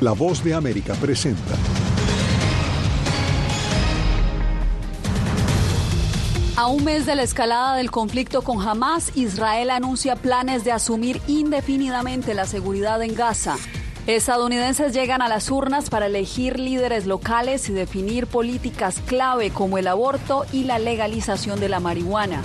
La voz de América presenta. A un mes de la escalada del conflicto con Hamas, Israel anuncia planes de asumir indefinidamente la seguridad en Gaza. Estadounidenses llegan a las urnas para elegir líderes locales y definir políticas clave como el aborto y la legalización de la marihuana.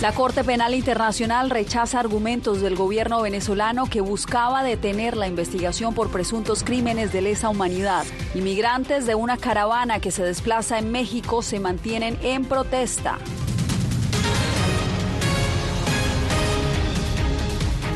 La Corte Penal Internacional rechaza argumentos del gobierno venezolano que buscaba detener la investigación por presuntos crímenes de lesa humanidad. Inmigrantes de una caravana que se desplaza en México se mantienen en protesta.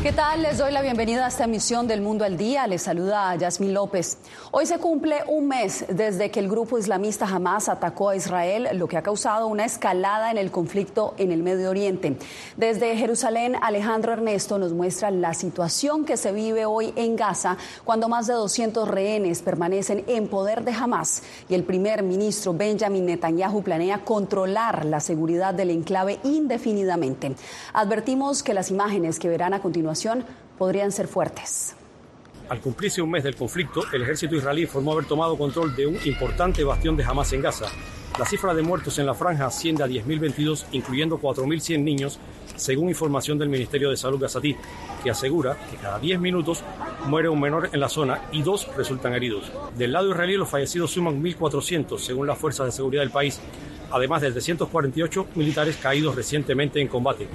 ¿Qué tal? Les doy la bienvenida a esta emisión del Mundo al Día. Les saluda Yasmín López. Hoy se cumple un mes desde que el grupo islamista Hamas atacó a Israel, lo que ha causado una escalada en el conflicto en el Medio Oriente. Desde Jerusalén, Alejandro Ernesto nos muestra la situación que se vive hoy en Gaza, cuando más de 200 rehenes permanecen en poder de Hamas y el primer ministro Benjamin Netanyahu planea controlar la seguridad del enclave indefinidamente. Advertimos que las imágenes que verán a continuación podrían ser fuertes. Al cumplirse un mes del conflicto, el ejército israelí informó haber tomado control de un importante bastión de Hamas en Gaza. La cifra de muertos en la franja asciende a 10.022, incluyendo 4.100 niños, según información del Ministerio de Salud gazatí, que asegura que cada 10 minutos muere un menor en la zona y dos resultan heridos. Del lado israelí, los fallecidos suman 1.400, según las fuerzas de seguridad del país además de 348 militares caídos recientemente en combate.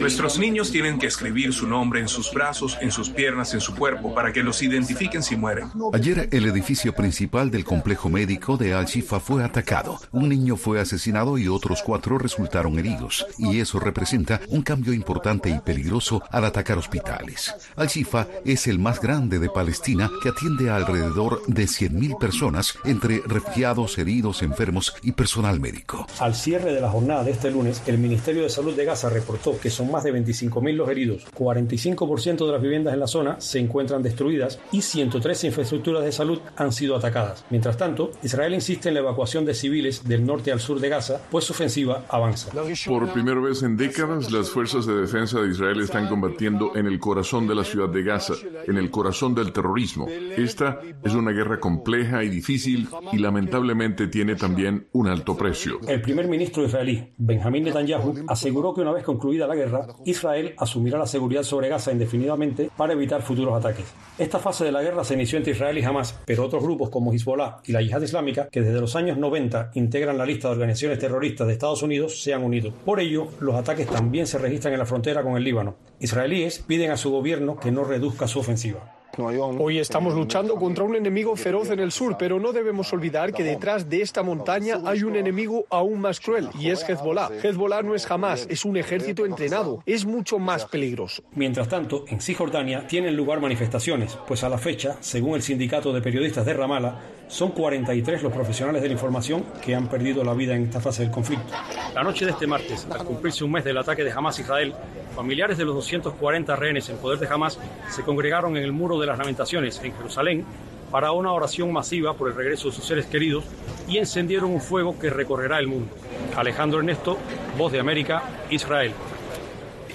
Nuestros niños tienen que escribir su nombre en sus brazos, en sus piernas, en su cuerpo, para que los identifiquen si mueren. Ayer el edificio principal del complejo médico de Al-Shifa fue atacado. Un niño fue asesinado y otros cuatro resultaron heridos. Y eso representa un cambio importante y peligroso al atacar hospitales. Al-Shifa es el más grande de Palestina que atiende a alrededor de 100.000 personas entre refugiados, heridos, enfermos y personal médico. Al cierre de la jornada de este lunes, el Ministerio de Salud de Gaza reportó que son más de 25.000 los heridos, 45% de las viviendas en la zona se encuentran destruidas y 113 infraestructuras de salud han sido atacadas. Mientras tanto, Israel insiste en la evacuación de civiles del norte al sur de Gaza, pues su ofensiva avanza. Por primera vez en décadas, las fuerzas de defensa de Israel están combatiendo en el corazón de la ciudad de Gaza, en el corazón del terrorismo. Esta es una guerra compleja y difícil y lamentablemente tiene también un alto precio. El primer ministro israelí, Benjamin Netanyahu, aseguró que una vez concluida la guerra, Israel asumirá la seguridad sobre Gaza indefinidamente para evitar futuros ataques. Esta fase de la guerra se inició entre Israel y Hamas, pero otros grupos como Hezbollah y la Yihad Islámica, que desde los años 90 integran la lista de organizaciones terroristas de Estados Unidos, se han unido. Por ello, los ataques también se registran en la frontera con el Líbano. Israelíes piden a su gobierno que no reduzca su ofensiva. Hoy estamos luchando contra un enemigo feroz en el sur, pero no debemos olvidar que detrás de esta montaña hay un enemigo aún más cruel, y es Hezbollah. Hezbollah no es jamás, es un ejército entrenado, es mucho más peligroso. Mientras tanto, en Cisjordania tienen lugar manifestaciones, pues a la fecha, según el sindicato de periodistas de Ramallah, son 43 los profesionales de la información que han perdido la vida en esta fase del conflicto. La noche de este martes, al cumplirse un mes del ataque de Hamas Israel, familiares de los 240 rehenes en poder de Hamas se congregaron en el Muro de las Lamentaciones en Jerusalén para una oración masiva por el regreso de sus seres queridos y encendieron un fuego que recorrerá el mundo. Alejandro Ernesto, Voz de América, Israel.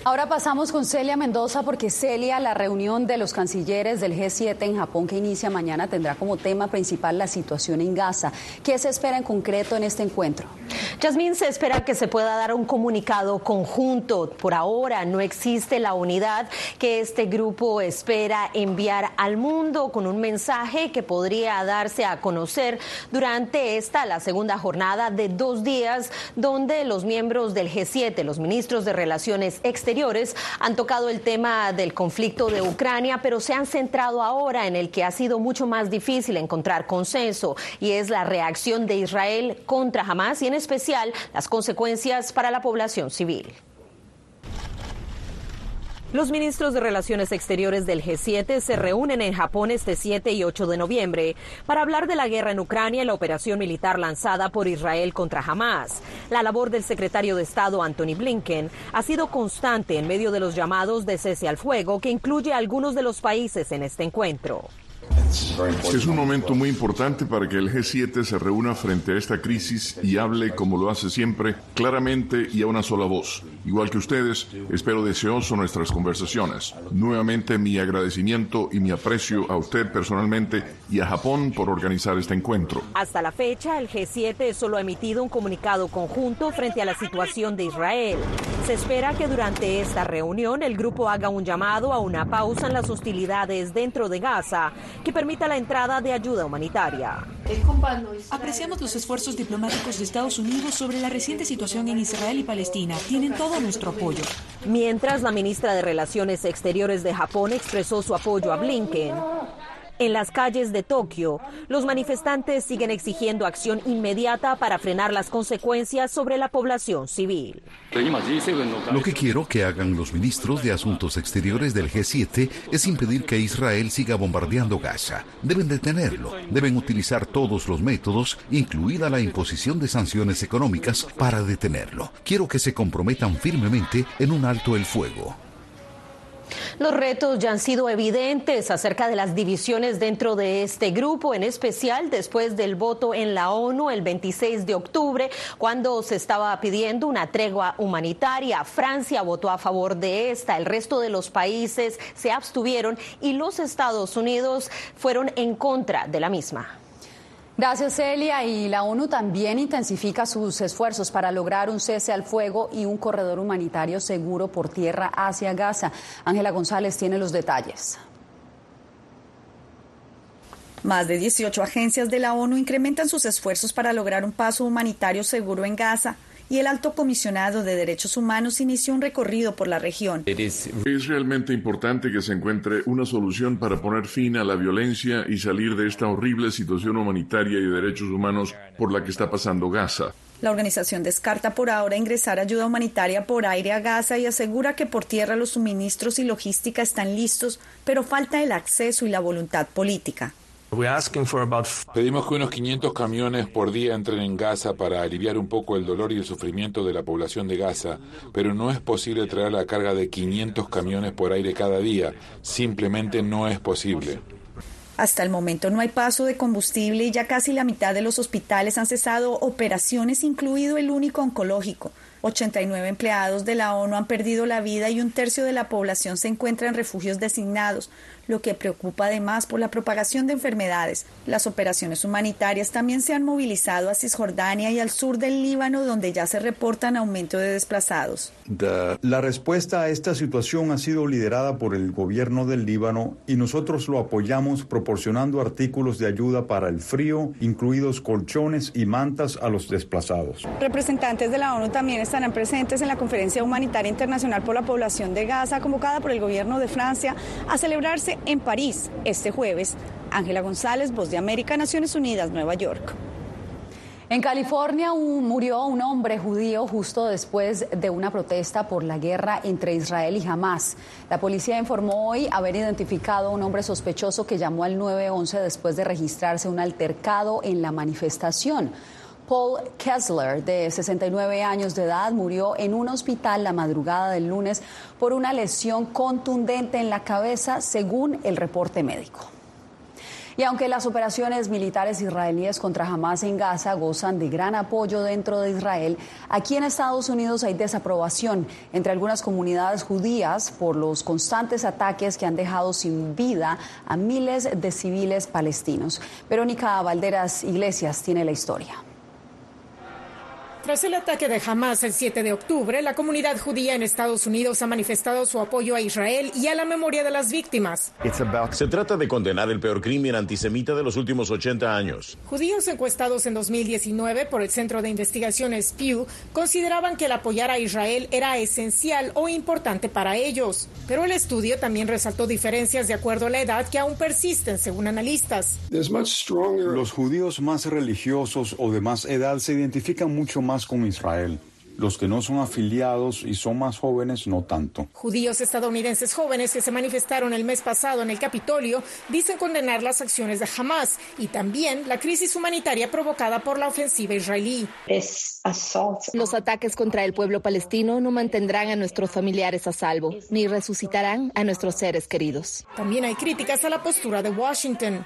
Ahora pasamos con Celia Mendoza porque Celia, la reunión de los cancilleres del G7 en Japón que inicia mañana tendrá como tema principal la situación en Gaza. ¿Qué se espera en concreto en este encuentro? Yasmín, se espera que se pueda dar un comunicado conjunto. Por ahora no existe la unidad que este grupo espera enviar al mundo con un mensaje que podría darse a conocer durante esta, la segunda jornada de dos días, donde los miembros del G7, los ministros de Relaciones Exteriores, han tocado el tema del conflicto de Ucrania, pero se han centrado ahora en el que ha sido mucho más difícil encontrar consenso y es la reacción de Israel contra Hamas y en especial las consecuencias para la población civil. Los ministros de Relaciones Exteriores del G7 se reúnen en Japón este 7 y 8 de noviembre para hablar de la guerra en Ucrania y la operación militar lanzada por Israel contra Hamas. La labor del secretario de Estado Anthony Blinken ha sido constante en medio de los llamados de cese al fuego que incluye a algunos de los países en este encuentro. Es un momento muy importante para que el G7 se reúna frente a esta crisis y hable, como lo hace siempre, claramente y a una sola voz. Igual que ustedes, espero deseoso nuestras conversaciones. Nuevamente mi agradecimiento y mi aprecio a usted personalmente y a Japón por organizar este encuentro. Hasta la fecha, el G7 solo ha emitido un comunicado conjunto frente a la situación de Israel. Se espera que durante esta reunión el grupo haga un llamado a una pausa en las hostilidades dentro de Gaza que permita la entrada de ayuda humanitaria. Apreciamos los esfuerzos diplomáticos de Estados Unidos sobre la reciente situación en Israel y Palestina. Tienen todo nuestro apoyo. Mientras la ministra de Relaciones Exteriores de Japón expresó su apoyo a Blinken. En las calles de Tokio, los manifestantes siguen exigiendo acción inmediata para frenar las consecuencias sobre la población civil. Lo que quiero que hagan los ministros de Asuntos Exteriores del G7 es impedir que Israel siga bombardeando Gaza. Deben detenerlo. Deben utilizar todos los métodos, incluida la imposición de sanciones económicas, para detenerlo. Quiero que se comprometan firmemente en un alto el fuego. Los retos ya han sido evidentes acerca de las divisiones dentro de este grupo, en especial después del voto en la ONU el 26 de octubre, cuando se estaba pidiendo una tregua humanitaria. Francia votó a favor de esta, el resto de los países se abstuvieron y los Estados Unidos fueron en contra de la misma. Gracias, Celia. Y la ONU también intensifica sus esfuerzos para lograr un cese al fuego y un corredor humanitario seguro por tierra hacia Gaza. Ángela González tiene los detalles. Más de 18 agencias de la ONU incrementan sus esfuerzos para lograr un paso humanitario seguro en Gaza y el alto comisionado de derechos humanos inició un recorrido por la región. Es realmente importante que se encuentre una solución para poner fin a la violencia y salir de esta horrible situación humanitaria y de derechos humanos por la que está pasando Gaza. La organización descarta por ahora ingresar ayuda humanitaria por aire a Gaza y asegura que por tierra los suministros y logística están listos, pero falta el acceso y la voluntad política. Pedimos que unos 500 camiones por día entren en Gaza para aliviar un poco el dolor y el sufrimiento de la población de Gaza, pero no es posible traer la carga de 500 camiones por aire cada día. Simplemente no es posible. Hasta el momento no hay paso de combustible y ya casi la mitad de los hospitales han cesado operaciones, incluido el único oncológico. 89 empleados de la ONU han perdido la vida y un tercio de la población se encuentra en refugios designados, lo que preocupa además por la propagación de enfermedades. Las operaciones humanitarias también se han movilizado a Cisjordania y al sur del Líbano, donde ya se reportan aumento de desplazados. La respuesta a esta situación ha sido liderada por el gobierno del Líbano y nosotros lo apoyamos proporcionando artículos de ayuda para el frío, incluidos colchones y mantas a los desplazados. Representantes de la ONU también estarán presentes en la Conferencia Humanitaria Internacional por la Población de Gaza, convocada por el gobierno de Francia a celebrarse en París este jueves. Ángela González, Voz de América, Naciones Unidas, Nueva York. En California murió un hombre judío justo después de una protesta por la guerra entre Israel y Hamas. La policía informó hoy haber identificado a un hombre sospechoso que llamó al 911 después de registrarse un altercado en la manifestación. Paul Kessler, de 69 años de edad, murió en un hospital la madrugada del lunes por una lesión contundente en la cabeza, según el reporte médico. Y aunque las operaciones militares israelíes contra Hamas en Gaza gozan de gran apoyo dentro de Israel, aquí en Estados Unidos hay desaprobación entre algunas comunidades judías por los constantes ataques que han dejado sin vida a miles de civiles palestinos. Verónica Valderas Iglesias tiene la historia. Tras el ataque de Hamas el 7 de octubre, la comunidad judía en Estados Unidos ha manifestado su apoyo a Israel y a la memoria de las víctimas. Se trata de condenar el peor crimen antisemita de los últimos 80 años. Judíos encuestados en 2019 por el Centro de Investigaciones Pew consideraban que el apoyar a Israel era esencial o importante para ellos. Pero el estudio también resaltó diferencias de acuerdo a la edad que aún persisten, según analistas. Los judíos más religiosos o de más edad se identifican mucho más con Israel. Los que no son afiliados y son más jóvenes, no tanto. Judíos estadounidenses jóvenes que se manifestaron el mes pasado en el Capitolio dicen condenar las acciones de Hamas y también la crisis humanitaria provocada por la ofensiva israelí. Los ataques contra el pueblo palestino no mantendrán a nuestros familiares a salvo, ni resucitarán a nuestros seres queridos. También hay críticas a la postura de Washington.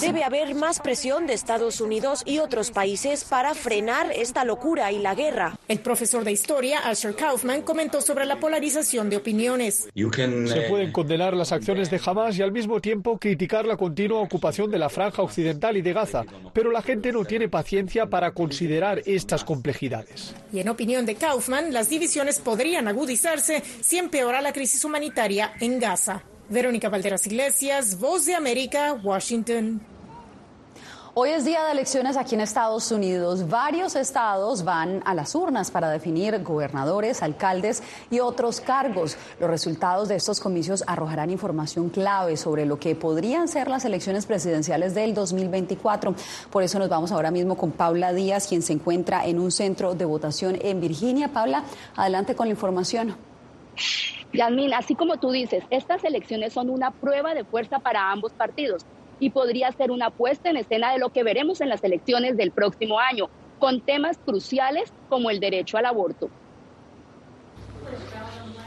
Debe haber más presión de Estados Unidos y otros países para frenar esta locura y la guerra. El profesor de historia, Asher Kaufman, comentó sobre la polarización de opiniones. Se pueden condenar las acciones de Hamas y al mismo tiempo criticar la continua ocupación de la franja occidental y de Gaza, pero la gente no tiene paciencia para considerar estas complejidades. Y en opinión de Kaufman, las divisiones podrían agudizarse si empeora la crisis humanitaria en Gaza. Verónica Valderas Iglesias, Voz de América, Washington. Hoy es día de elecciones aquí en Estados Unidos. Varios estados van a las urnas para definir gobernadores, alcaldes y otros cargos. Los resultados de estos comicios arrojarán información clave sobre lo que podrían ser las elecciones presidenciales del 2024. Por eso nos vamos ahora mismo con Paula Díaz, quien se encuentra en un centro de votación en Virginia. Paula, adelante con la información. Yasmin, así como tú dices, estas elecciones son una prueba de fuerza para ambos partidos y podría ser una puesta en escena de lo que veremos en las elecciones del próximo año, con temas cruciales como el derecho al aborto.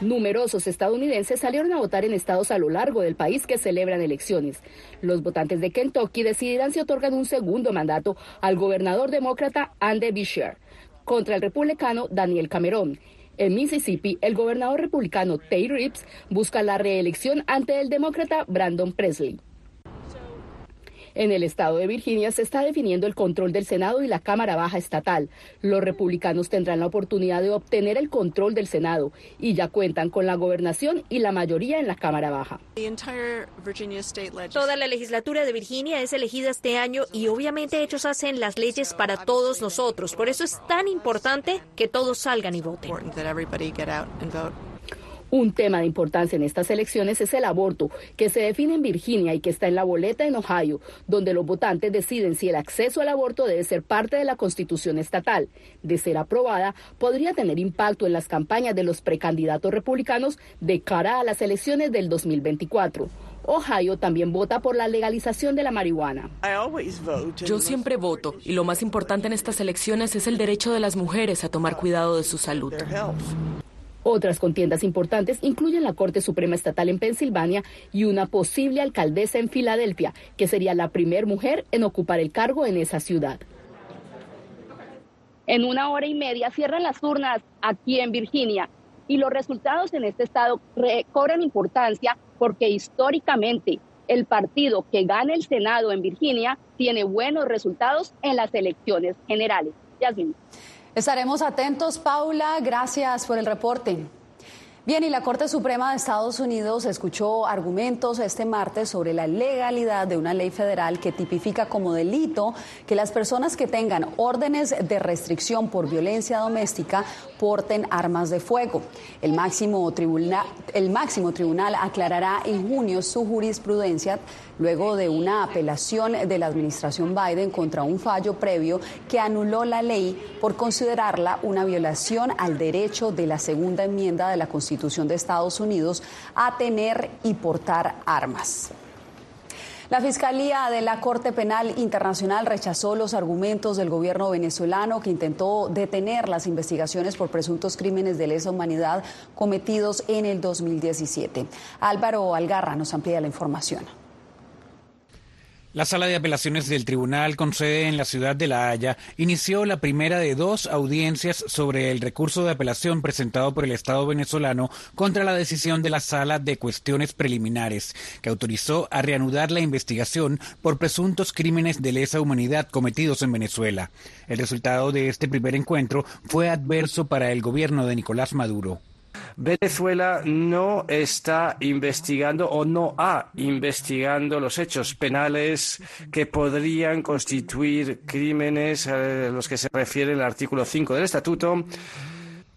Numerosos estadounidenses salieron a votar en estados a lo largo del país que celebran elecciones. Los votantes de Kentucky decidirán si otorgan un segundo mandato al gobernador demócrata Andy Beshear contra el republicano Daniel Cameron. En Mississippi, el gobernador republicano Tate Reeves busca la reelección ante el demócrata Brandon Presley. En el estado de Virginia se está definiendo el control del Senado y la Cámara Baja estatal. Los republicanos tendrán la oportunidad de obtener el control del Senado y ya cuentan con la gobernación y la mayoría en la Cámara Baja. Toda la legislatura de Virginia es elegida este año y obviamente ellos hacen las leyes para todos nosotros. Por eso es tan importante que todos salgan y voten. Un tema de importancia en estas elecciones es el aborto, que se define en Virginia y que está en la boleta en Ohio, donde los votantes deciden si el acceso al aborto debe ser parte de la constitución estatal. De ser aprobada, podría tener impacto en las campañas de los precandidatos republicanos de cara a las elecciones del 2024. Ohio también vota por la legalización de la marihuana. Yo siempre voto y lo más importante en estas elecciones es el derecho de las mujeres a tomar cuidado de su salud. Otras contiendas importantes incluyen la Corte Suprema Estatal en Pensilvania y una posible alcaldesa en Filadelfia, que sería la primera mujer en ocupar el cargo en esa ciudad. En una hora y media cierran las urnas aquí en Virginia y los resultados en este estado cobran importancia porque históricamente el partido que gana el Senado en Virginia tiene buenos resultados en las elecciones generales. Yasmin. Estaremos atentos, Paula. Gracias por el reporte. Bien, y la Corte Suprema de Estados Unidos escuchó argumentos este martes sobre la legalidad de una ley federal que tipifica como delito que las personas que tengan órdenes de restricción por violencia doméstica porten armas de fuego. El máximo tribunal, el máximo tribunal aclarará en junio su jurisprudencia luego de una apelación de la administración Biden contra un fallo previo que anuló la ley por considerarla una violación al derecho de la segunda enmienda de la De Estados Unidos a tener y portar armas. La Fiscalía de la Corte Penal Internacional rechazó los argumentos del gobierno venezolano que intentó detener las investigaciones por presuntos crímenes de lesa humanidad cometidos en el 2017. Álvaro Algarra nos amplía la información. La sala de apelaciones del tribunal con sede en la ciudad de La Haya inició la primera de dos audiencias sobre el recurso de apelación presentado por el Estado venezolano contra la decisión de la sala de cuestiones preliminares, que autorizó a reanudar la investigación por presuntos crímenes de lesa humanidad cometidos en Venezuela. El resultado de este primer encuentro fue adverso para el gobierno de Nicolás Maduro. Venezuela no está investigando o no ha investigando los hechos penales que podrían constituir crímenes a los que se refiere el artículo 5 del estatuto.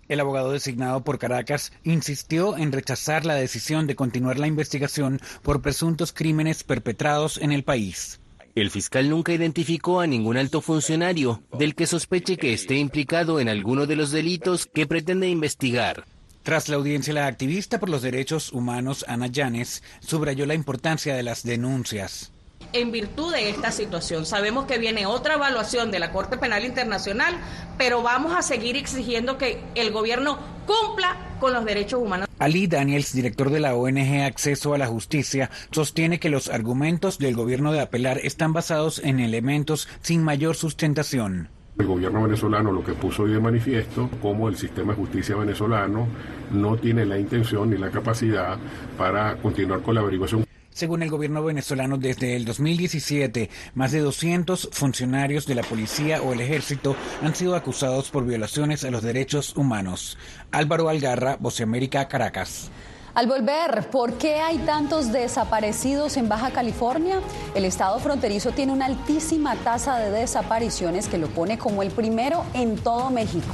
El abogado designado por Caracas insistió en rechazar la decisión de continuar la investigación por presuntos crímenes perpetrados en el país. El fiscal nunca identificó a ningún alto funcionario del que sospeche que esté implicado en alguno de los delitos que pretende investigar. Tras la audiencia, la activista por los derechos humanos Ana Llanes subrayó la importancia de las denuncias. En virtud de esta situación, sabemos que viene otra evaluación de la Corte Penal Internacional, pero vamos a seguir exigiendo que el gobierno cumpla con los derechos humanos. Ali Daniels, director de la ONG Acceso a la Justicia, sostiene que los argumentos del gobierno de apelar están basados en elementos sin mayor sustentación. El gobierno venezolano lo que puso hoy de manifiesto, como el sistema de justicia venezolano no tiene la intención ni la capacidad para continuar con la averiguación. Según el gobierno venezolano, desde el 2017, más de 200 funcionarios de la policía o el ejército han sido acusados por violaciones a los derechos humanos. Álvaro Algarra, América, Caracas. Al volver, ¿por qué hay tantos desaparecidos en Baja California? El estado fronterizo tiene una altísima tasa de desapariciones que lo pone como el primero en todo México.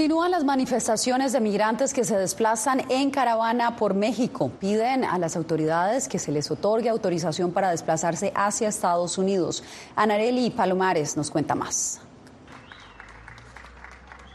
Continúan las manifestaciones de migrantes que se desplazan en caravana por México. Piden a las autoridades que se les otorgue autorización para desplazarse hacia Estados Unidos. Anareli Palomares nos cuenta más.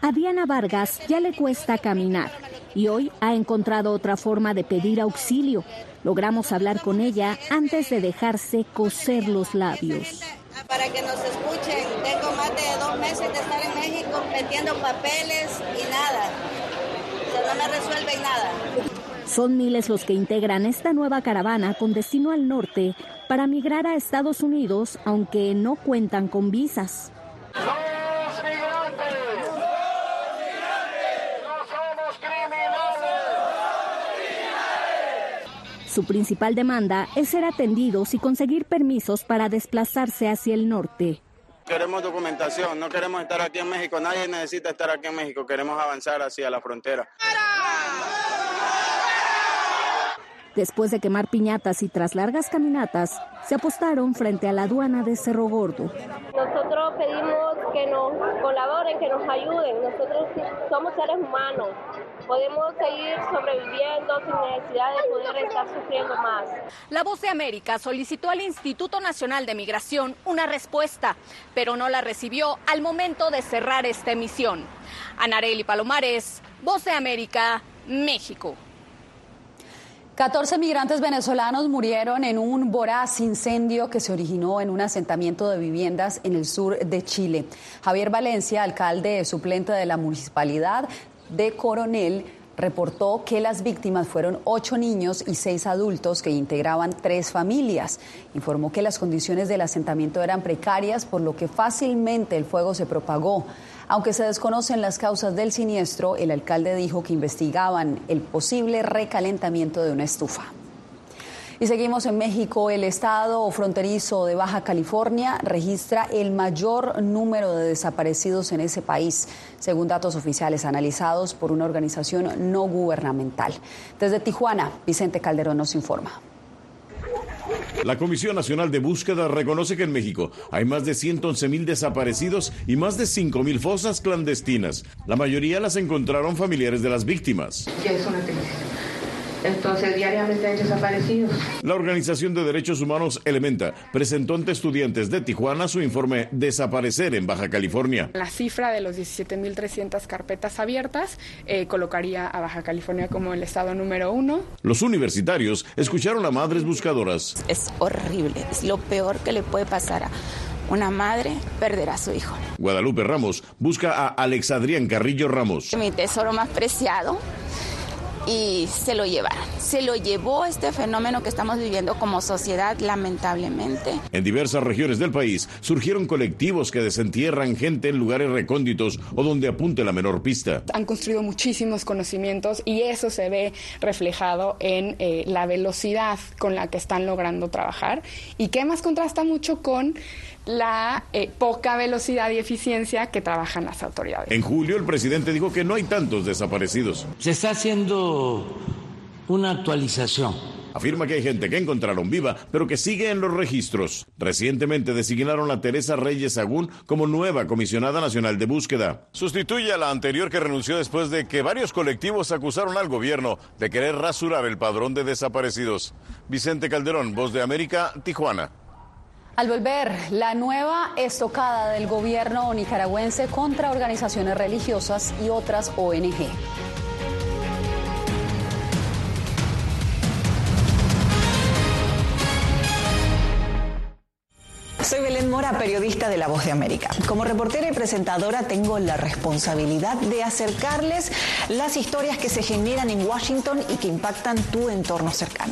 A Diana Vargas ya le cuesta caminar y hoy ha encontrado otra forma de pedir auxilio. Logramos hablar con ella antes de dejarse coser los labios para que nos escuchen. Tengo más de dos meses de estar en México metiendo papeles y nada. O sea, no me resuelven nada. Son miles los que integran esta nueva caravana con destino al norte para migrar a Estados Unidos, aunque no cuentan con visas. Su principal demanda es ser atendidos y conseguir permisos para desplazarse hacia el norte. Queremos documentación, no queremos estar aquí en México, nadie necesita estar aquí en México, queremos avanzar hacia la frontera. Después de quemar piñatas y tras largas caminatas, se apostaron frente a la aduana de Cerro Gordo. Nosotros pedimos que nos colaboren, que nos ayuden. Nosotros somos seres humanos. Podemos seguir sobreviviendo sin necesidad de poder estar sufriendo más. La Voz de América solicitó al Instituto Nacional de Migración una respuesta, pero no la recibió al momento de cerrar esta emisión. Anareli Palomares, Voz de América, México. 14 migrantes venezolanos murieron en un voraz incendio que se originó en un asentamiento de viviendas en el sur de Chile. Javier Valencia, alcalde suplente de la municipalidad de Coronel, reportó que las víctimas fueron ocho niños y seis adultos que integraban tres familias. Informó que las condiciones del asentamiento eran precarias, por lo que fácilmente el fuego se propagó. Aunque se desconocen las causas del siniestro, el alcalde dijo que investigaban el posible recalentamiento de una estufa. Y seguimos en México. El estado fronterizo de Baja California registra el mayor número de desaparecidos en ese país, según datos oficiales analizados por una organización no gubernamental. Desde Tijuana, Vicente Calderón nos informa. La Comisión Nacional de Búsqueda reconoce que en México hay más de 111 mil desaparecidos y más de 5 mil fosas clandestinas. La mayoría las encontraron familiares de las víctimas. es una entonces, diariamente hay desaparecidos. La Organización de Derechos Humanos Elementa presentó ante estudiantes de Tijuana su informe Desaparecer en Baja California. La cifra de los 17.300 carpetas abiertas eh, colocaría a Baja California como el estado número uno. Los universitarios escucharon a madres buscadoras. Es horrible, es lo peor que le puede pasar a una madre perder a su hijo. Guadalupe Ramos busca a Alex Adrián Carrillo Ramos. Mi tesoro más preciado y se lo llevaron. Se lo llevó este fenómeno que estamos viviendo como sociedad, lamentablemente. En diversas regiones del país surgieron colectivos que desentierran gente en lugares recónditos o donde apunte la menor pista. Han construido muchísimos conocimientos y eso se ve reflejado en eh, la velocidad con la que están logrando trabajar y que más contrasta mucho con la eh, poca velocidad y eficiencia que trabajan las autoridades. En julio el presidente dijo que no hay tantos desaparecidos. Se está haciendo una actualización. Afirma que hay gente que encontraron viva, pero que sigue en los registros. Recientemente designaron a Teresa Reyes Agún como nueva comisionada nacional de búsqueda. Sustituye a la anterior que renunció después de que varios colectivos acusaron al gobierno de querer rasurar el padrón de desaparecidos. Vicente Calderón, Voz de América, Tijuana. Al volver, la nueva estocada del gobierno nicaragüense contra organizaciones religiosas y otras ONG. Soy Belén Mora, periodista de La Voz de América. Como reportera y presentadora tengo la responsabilidad de acercarles las historias que se generan en Washington y que impactan tu entorno cercano.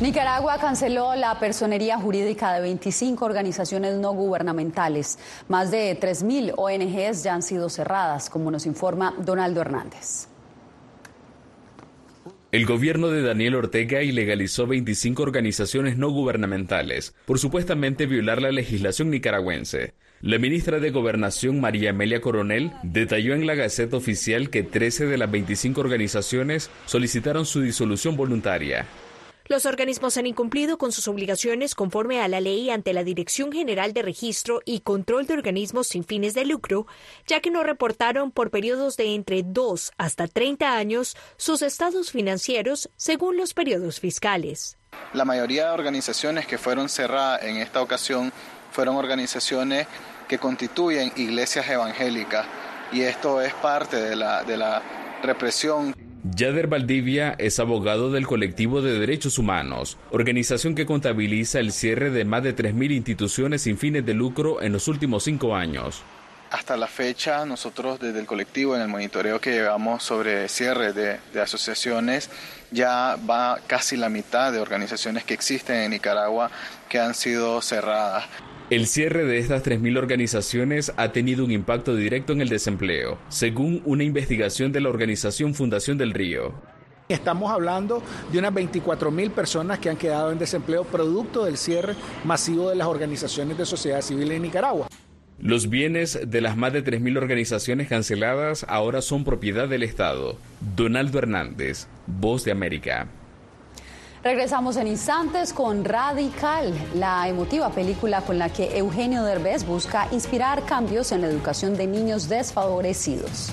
Nicaragua canceló la personería jurídica de 25 organizaciones no gubernamentales. Más de 3.000 ONGs ya han sido cerradas, como nos informa Donaldo Hernández. El gobierno de Daniel Ortega ilegalizó 25 organizaciones no gubernamentales por supuestamente violar la legislación nicaragüense. La ministra de Gobernación María Amelia Coronel detalló en la Gaceta Oficial que 13 de las 25 organizaciones solicitaron su disolución voluntaria. Los organismos han incumplido con sus obligaciones conforme a la ley ante la Dirección General de Registro y Control de Organismos sin fines de lucro, ya que no reportaron por periodos de entre 2 hasta 30 años sus estados financieros según los periodos fiscales. La mayoría de organizaciones que fueron cerradas en esta ocasión fueron organizaciones que constituyen iglesias evangélicas y esto es parte de la, de la represión. Yader Valdivia es abogado del colectivo de derechos humanos, organización que contabiliza el cierre de más de 3.000 instituciones sin fines de lucro en los últimos cinco años. Hasta la fecha, nosotros desde el colectivo, en el monitoreo que llevamos sobre cierre de, de, asociaciones, ya va casi la mitad de organizaciones que existen en Nicaragua que han sido cerradas. El cierre de estas 3.000 organizaciones ha tenido un impacto directo en el desempleo, según una investigación de la organización Fundación del Río. Estamos hablando de unas 24 mil personas que han quedado en desempleo producto del cierre masivo de las organizaciones de sociedad civil en Nicaragua. Los bienes de las más de 3.000 organizaciones canceladas ahora son propiedad del Estado. Donaldo Hernández, Voz de América. Regresamos en instantes con Radical, la emotiva película con la que Eugenio Derbez busca inspirar cambios en la educación de niños desfavorecidos.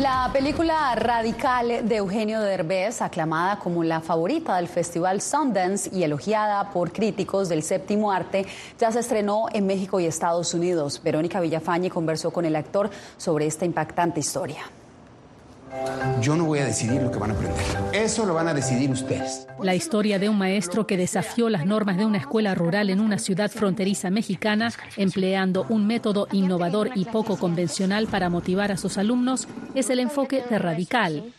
La película Radical de Eugenio Derbez, aclamada como la favorita del Festival Sundance y elogiada por críticos del séptimo arte, ya se estrenó en México y Estados Unidos. Verónica Villafañe conversó con el actor sobre esta impactante historia. Yo no voy a decidir lo que van a aprender. Eso lo van a decidir ustedes. La historia de un maestro que desafió las normas de una escuela rural en una ciudad fronteriza mexicana, empleando un método innovador y poco convencional para motivar a sus alumnos, es el enfoque de Radical,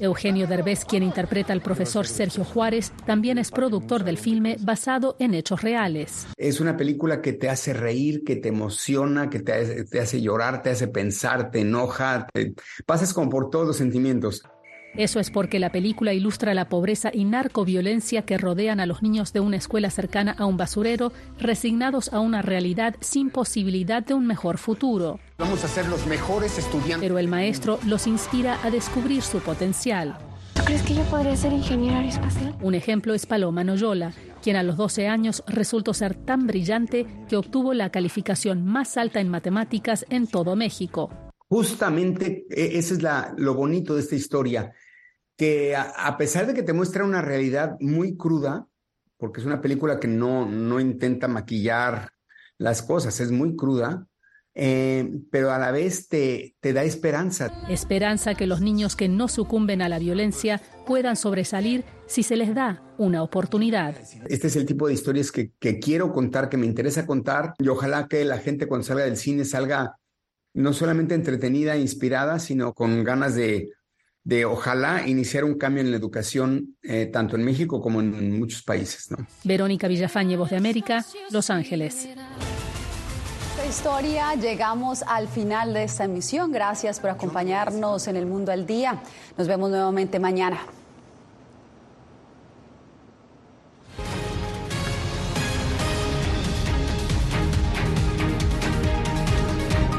Eugenio Derbez, quien interpreta al profesor Sergio Juárez, también es productor del filme basado en hechos reales. Es una película que te hace reír, que te emociona, que te hace, llorar, te hace pensar, te enoja, pasas como por todos los sentimientos. Eso es porque la película ilustra la pobreza y narcoviolencia que rodean a los niños de una escuela cercana a un basurero, resignados a una realidad sin posibilidad de un mejor futuro. Vamos a ser los mejores estudiantes. Pero el maestro los inspira a descubrir su potencial. ¿Crees que yo podría ser ingeniero aeroespacial? Un ejemplo es Paloma Noyola, quien a los 12 años resultó ser tan brillante que obtuvo la calificación más alta en matemáticas en todo México. Justamente e, ese es la, lo bonito de esta historia que a, pesar de que te muestra una realidad muy cruda, porque es una película que no, no intenta maquillar las cosas, es muy cruda, eh, pero a la vez te, te da esperanza. Esperanza que los niños que no sucumben a la violencia puedan sobresalir si se les da una oportunidad. Este es el tipo de historias que, que quiero contar, que me interesa contar, y ojalá que la gente cuando salga del cine salga no solamente entretenida, inspirada, sino con ganas de de ojalá iniciar un cambio en la educación eh, tanto en México como en muchos países. ¿no? Verónica Villafañe, Voz de América, Los Ángeles. Historia llegamos al final de esta emisión. Gracias por acompañarnos en el Mundo al Día. Nos vemos nuevamente mañana.